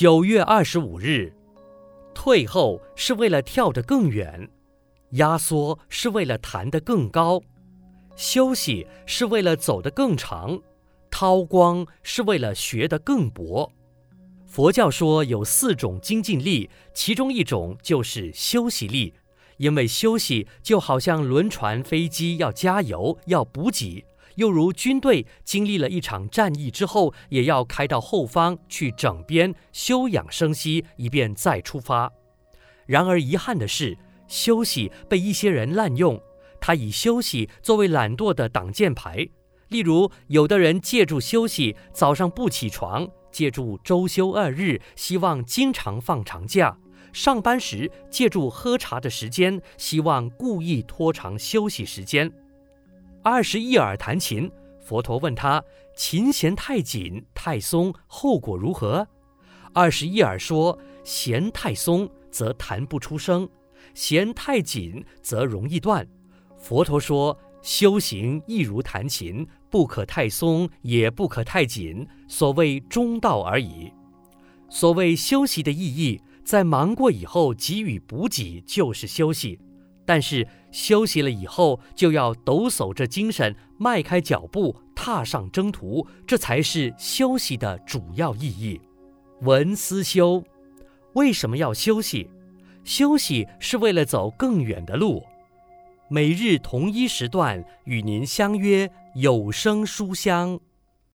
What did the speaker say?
九月二十五日，退后是为了跳得更远，压缩是为了弹得更高，休息是为了走得更长，韬光是为了学得更博。佛教说有四种精进力，其中一种就是休息力，因为休息就好像轮船、飞机要加油、要补给。又如军队经历了一场战役之后，也要开到后方去整编、休养生息，以便再出发。然而遗憾的是，休息被一些人滥用，他以休息作为懒惰的挡箭牌。例如，有的人借助休息，早上不起床；借助周休二日，希望经常放长假；上班时借助喝茶的时间，希望故意拖长休息时间。二十一耳弹琴，佛陀问他：琴弦太紧、太松，后果如何？二十一耳说：弦太松则弹不出声，弦太紧则容易断。佛陀说：修行亦如弹琴，不可太松，也不可太紧，所谓中道而已。所谓休息的意义，在忙过以后给予补给，就是休息。但是休息了以后，就要抖擞着精神，迈开脚步，踏上征途，这才是休息的主要意义。闻思修，为什么要休息？休息是为了走更远的路。每日同一时段与您相约有声书香。